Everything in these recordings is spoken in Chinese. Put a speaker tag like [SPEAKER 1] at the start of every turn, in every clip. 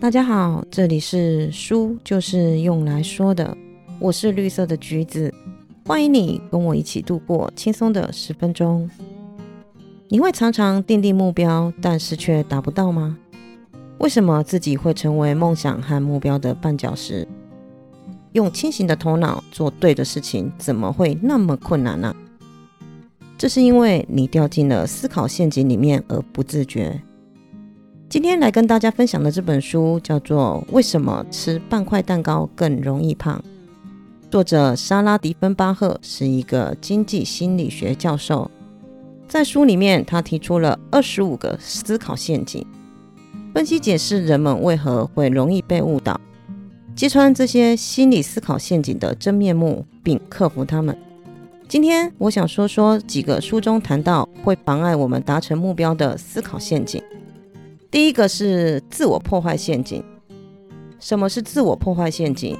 [SPEAKER 1] 大家好，这里是书就是用来说的，我是绿色的橘子，欢迎你跟我一起度过轻松的十分钟。你会常常定定目标，但是却达不到吗？为什么自己会成为梦想和目标的绊脚石？用清醒的头脑做对的事情，怎么会那么困难呢？这是因为你掉进了思考陷阱里面而不自觉。今天来跟大家分享的这本书叫做《为什么吃半块蛋糕更容易胖》，作者莎拉·迪芬巴赫是一个经济心理学教授。在书里面，他提出了二十五个思考陷阱，分析解释人们为何会容易被误导，揭穿这些心理思考陷阱的真面目，并克服它们。今天我想说说几个书中谈到会妨碍我们达成目标的思考陷阱。第一个是自我破坏陷阱。什么是自我破坏陷阱？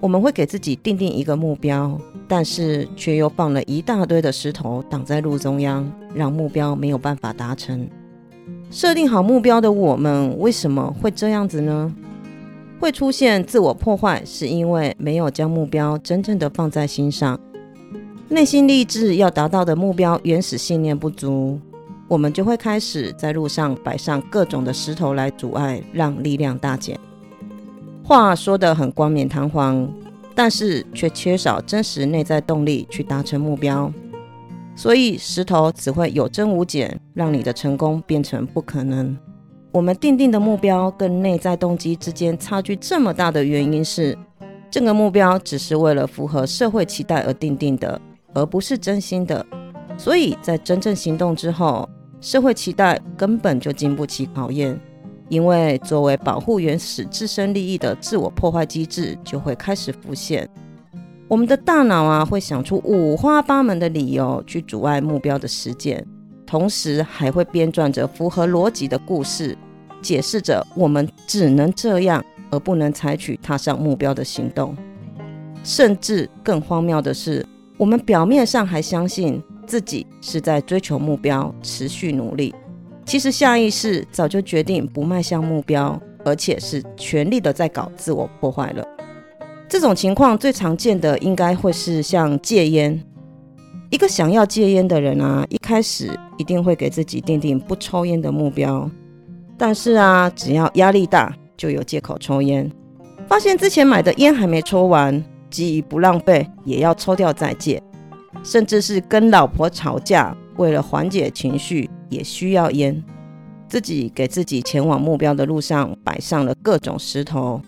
[SPEAKER 1] 我们会给自己定定一个目标，但是却又放了一大堆的石头挡在路中央，让目标没有办法达成。设定好目标的我们为什么会这样子呢？会出现自我破坏，是因为没有将目标真正的放在心上，内心立志要达到的目标原始信念不足。我们就会开始在路上摆上各种的石头来阻碍，让力量大减。话说得很冠冕堂皇，但是却缺少真实内在动力去达成目标，所以石头只会有增无减，让你的成功变成不可能。我们定定的目标跟内在动机之间差距这么大的原因是，这个目标只是为了符合社会期待而定定的，而不是真心的。所以在真正行动之后，社会期待根本就经不起考验，因为作为保护原始自身利益的自我破坏机制就会开始浮现。我们的大脑啊，会想出五花八门的理由去阻碍目标的实践，同时还会编撰着符合逻辑的故事，解释着我们只能这样，而不能采取踏上目标的行动。甚至更荒谬的是，我们表面上还相信。自己是在追求目标，持续努力。其实下意识早就决定不迈向目标，而且是全力的在搞自我破坏了。这种情况最常见的应该会是像戒烟。一个想要戒烟的人啊，一开始一定会给自己定定不抽烟的目标，但是啊，只要压力大，就有借口抽烟。发现之前买的烟还没抽完，基于不浪费，也要抽掉再戒。甚至是跟老婆吵架，为了缓解情绪，也需要烟。自己给自己前往目标的路上摆上了各种石头，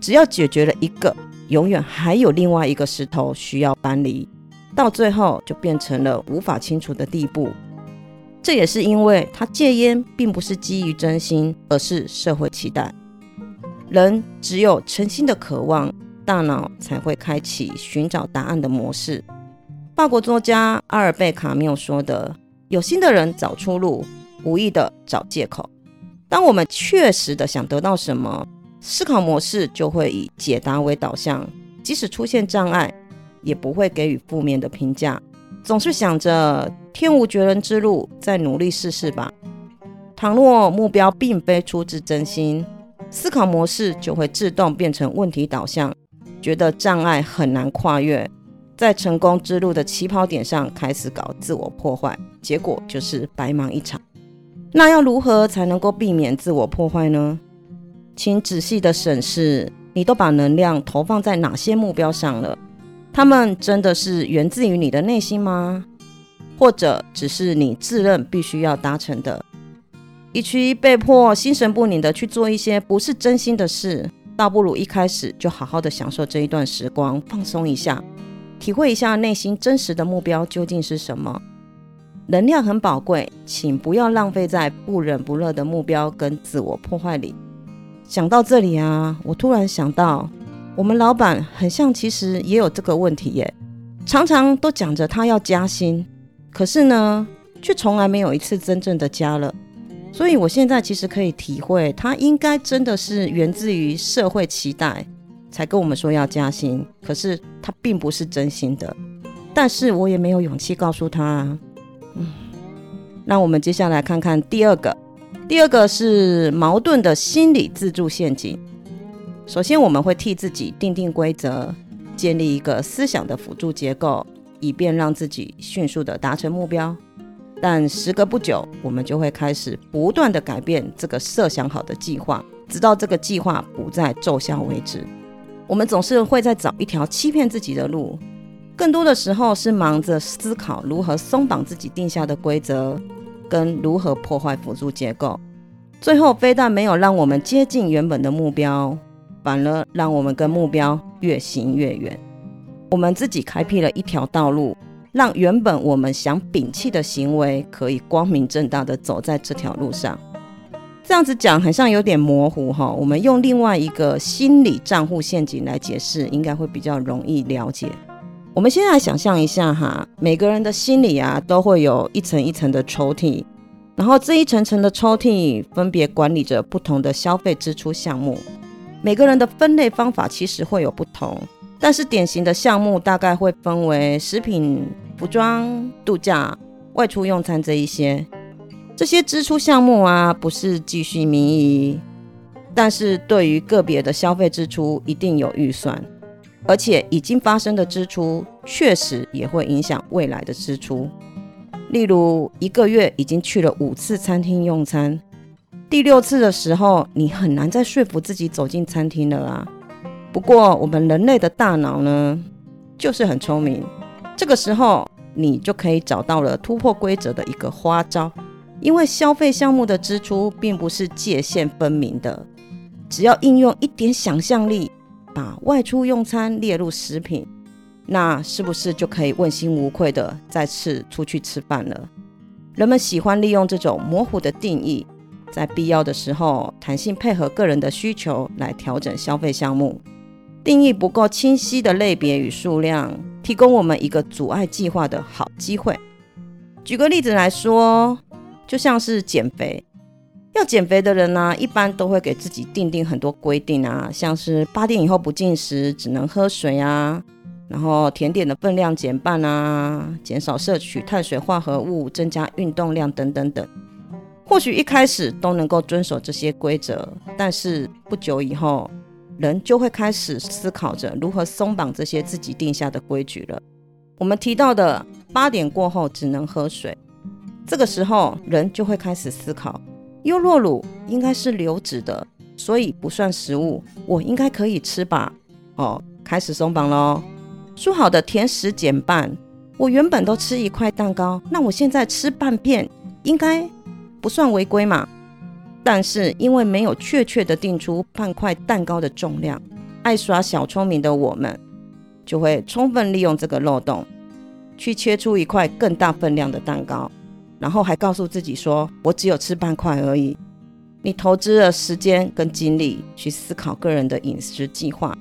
[SPEAKER 1] 只要解决了一个，永远还有另外一个石头需要搬离，到最后就变成了无法清除的地步。这也是因为他戒烟并不是基于真心，而是社会期待。人只有诚心的渴望，大脑才会开启寻找答案的模式。法国作家阿尔贝·卡缪说的：“有心的人找出路，无意的找借口。”当我们确实的想得到什么，思考模式就会以解答为导向，即使出现障碍，也不会给予负面的评价，总是想着天无绝人之路，再努力试试吧。倘若目标并非出自真心，思考模式就会自动变成问题导向，觉得障碍很难跨越。在成功之路的起跑点上开始搞自我破坏，结果就是白忙一场。那要如何才能够避免自我破坏呢？请仔细的审视，你都把能量投放在哪些目标上了？他们真的是源自于你的内心吗？或者只是你自认必须要达成的？与其被迫心神不宁的去做一些不是真心的事，倒不如一开始就好好的享受这一段时光，放松一下。体会一下内心真实的目标究竟是什么？能量很宝贵，请不要浪费在不冷不热的目标跟自我破坏里。想到这里啊，我突然想到，我们老板很像，其实也有这个问题耶。常常都讲着他要加薪，可是呢，却从来没有一次真正的加了。所以我现在其实可以体会，他应该真的是源自于社会期待。才跟我们说要加薪，可是他并不是真心的，但是我也没有勇气告诉他。啊嗯，那我们接下来看看第二个，第二个是矛盾的心理自助陷阱。首先，我们会替自己定定规则，建立一个思想的辅助结构，以便让自己迅速的达成目标。但时隔不久，我们就会开始不断的改变这个设想好的计划，直到这个计划不再奏效为止。我们总是会在找一条欺骗自己的路，更多的时候是忙着思考如何松绑自己定下的规则，跟如何破坏辅助结构。最后，非但没有让我们接近原本的目标。反而让我们跟目标越行越远。我们自己开辟了一条道路，让原本我们想摒弃的行为可以光明正大的走在这条路上。这样子讲好像有点模糊哈。我们用另外一个心理账户陷阱来解释，应该会比较容易了解。我们先来想象一下哈，每个人的心里啊都会有一层一层的抽屉，然后这一层层的抽屉分别管理着不同的消费支出项目。每个人的分类方法其实会有不同，但是典型的项目大概会分为食品、服装、度假、外出用餐这一些。这些支出项目啊，不是继续民意，但是对于个别的消费支出一定有预算，而且已经发生的支出确实也会影响未来的支出。例如，一个月已经去了五次餐厅用餐。第六次的时候，你很难再说服自己走进餐厅了啊。不过，我们人类的大脑呢，就是很聪明。这个时候，你就可以找到了突破规则的一个花招。因为消费项目的支出并不是界限分明的，只要应用一点想象力，把外出用餐列入食品，那是不是就可以问心无愧的再次出去吃饭了？人们喜欢利用这种模糊的定义。在必要的时候，弹性配合个人的需求来调整消费项目。定义不够清晰的类别与数量，提供我们一个阻碍计划的好机会。举个例子来说，就像是减肥，要减肥的人呢，一般都会给自己定定很多规定啊，像是八点以后不进食，只能喝水啊，然后甜点的分量减半啊，减少摄取碳水化合物，增加运动量等等等。或许一开始都能够遵守这些规则，但是不久以后，人就会开始思考着如何松绑这些自己定下的规矩了。我们提到的八点过后只能喝水，这个时候人就会开始思考：优酪乳应该是流质的，所以不算食物，我应该可以吃吧？哦，开始松绑喽。说好的甜食减半，我原本都吃一块蛋糕，那我现在吃半片，应该。不算违规嘛？但是因为没有确切的定出半块蛋糕的重量，爱耍小聪明的我们就会充分利用这个漏洞，去切出一块更大分量的蛋糕，然后还告诉自己说：“我只有吃半块而已。”你投资了时间跟精力去思考个人的饮食计划，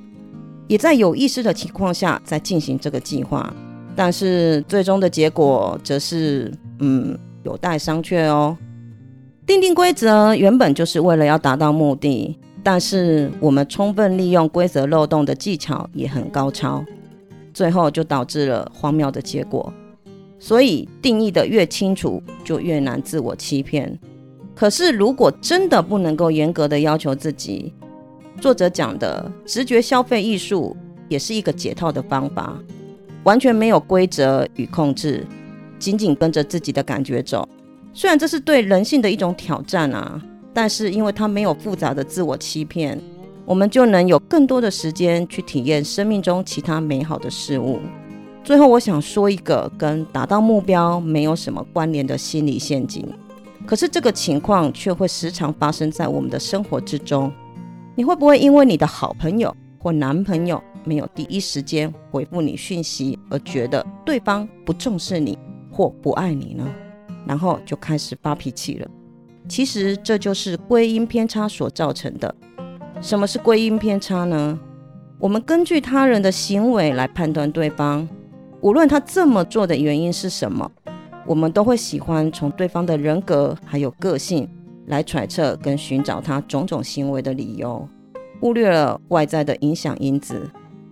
[SPEAKER 1] 也在有意识的情况下在进行这个计划，但是最终的结果则是，嗯，有待商榷哦。定定规则原本就是为了要达到目的，但是我们充分利用规则漏洞的技巧也很高超，最后就导致了荒谬的结果。所以定义的越清楚，就越难自我欺骗。可是如果真的不能够严格的要求自己，作者讲的直觉消费艺术也是一个解套的方法，完全没有规则与控制，仅仅跟着自己的感觉走。虽然这是对人性的一种挑战啊，但是因为它没有复杂的自我欺骗，我们就能有更多的时间去体验生命中其他美好的事物。最后，我想说一个跟达到目标没有什么关联的心理陷阱，可是这个情况却会时常发生在我们的生活之中。你会不会因为你的好朋友或男朋友没有第一时间回复你讯息，而觉得对方不重视你或不爱你呢？然后就开始发脾气了。其实这就是归因偏差所造成的。什么是归因偏差呢？我们根据他人的行为来判断对方，无论他这么做的原因是什么，我们都会喜欢从对方的人格还有个性来揣测跟寻找他种种行为的理由，忽略了外在的影响因子。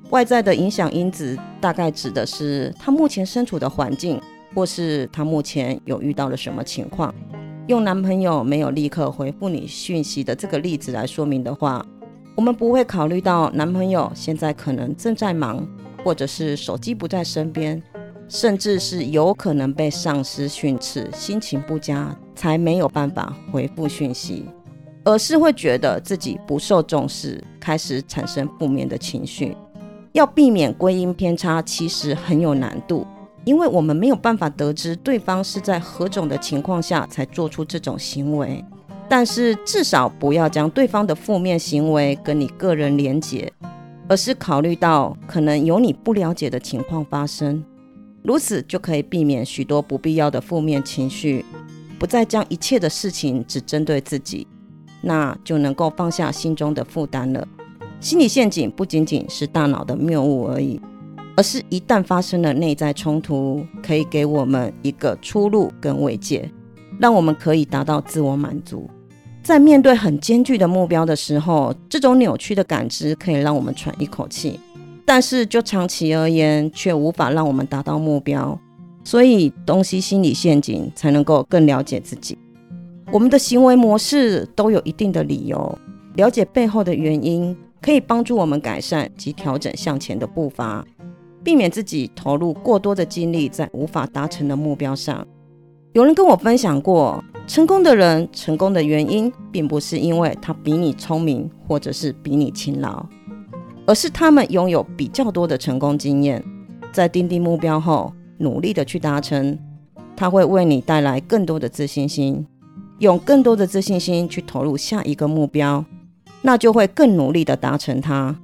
[SPEAKER 1] 外在的影响因子大概指的是他目前身处的环境。或是他目前有遇到了什么情况，用男朋友没有立刻回复你讯息的这个例子来说明的话，我们不会考虑到男朋友现在可能正在忙，或者是手机不在身边，甚至是有可能被上司训斥，心情不佳才没有办法回复讯息，而是会觉得自己不受重视，开始产生负面的情绪。要避免归因偏差，其实很有难度。因为我们没有办法得知对方是在何种的情况下才做出这种行为，但是至少不要将对方的负面行为跟你个人连结，而是考虑到可能有你不了解的情况发生，如此就可以避免许多不必要的负面情绪，不再将一切的事情只针对自己，那就能够放下心中的负担了。心理陷阱不仅仅是大脑的谬误而已。而是一旦发生了内在冲突，可以给我们一个出路跟慰藉，让我们可以达到自我满足。在面对很艰巨的目标的时候，这种扭曲的感知可以让我们喘一口气，但是就长期而言，却无法让我们达到目标。所以，东西心理陷阱才能够更了解自己。我们的行为模式都有一定的理由，了解背后的原因，可以帮助我们改善及调整向前的步伐。避免自己投入过多的精力在无法达成的目标上。有人跟我分享过，成功的人成功的原因，并不是因为他比你聪明，或者是比你勤劳，而是他们拥有比较多的成功经验，在定定目标后，努力的去达成，他会为你带来更多的自信心，用更多的自信心去投入下一个目标，那就会更努力的达成它。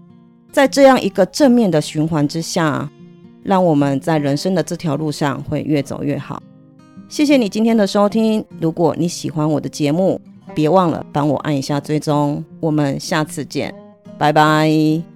[SPEAKER 1] 在这样一个正面的循环之下，让我们在人生的这条路上会越走越好。谢谢你今天的收听。如果你喜欢我的节目，别忘了帮我按一下追踪。我们下次见，拜拜。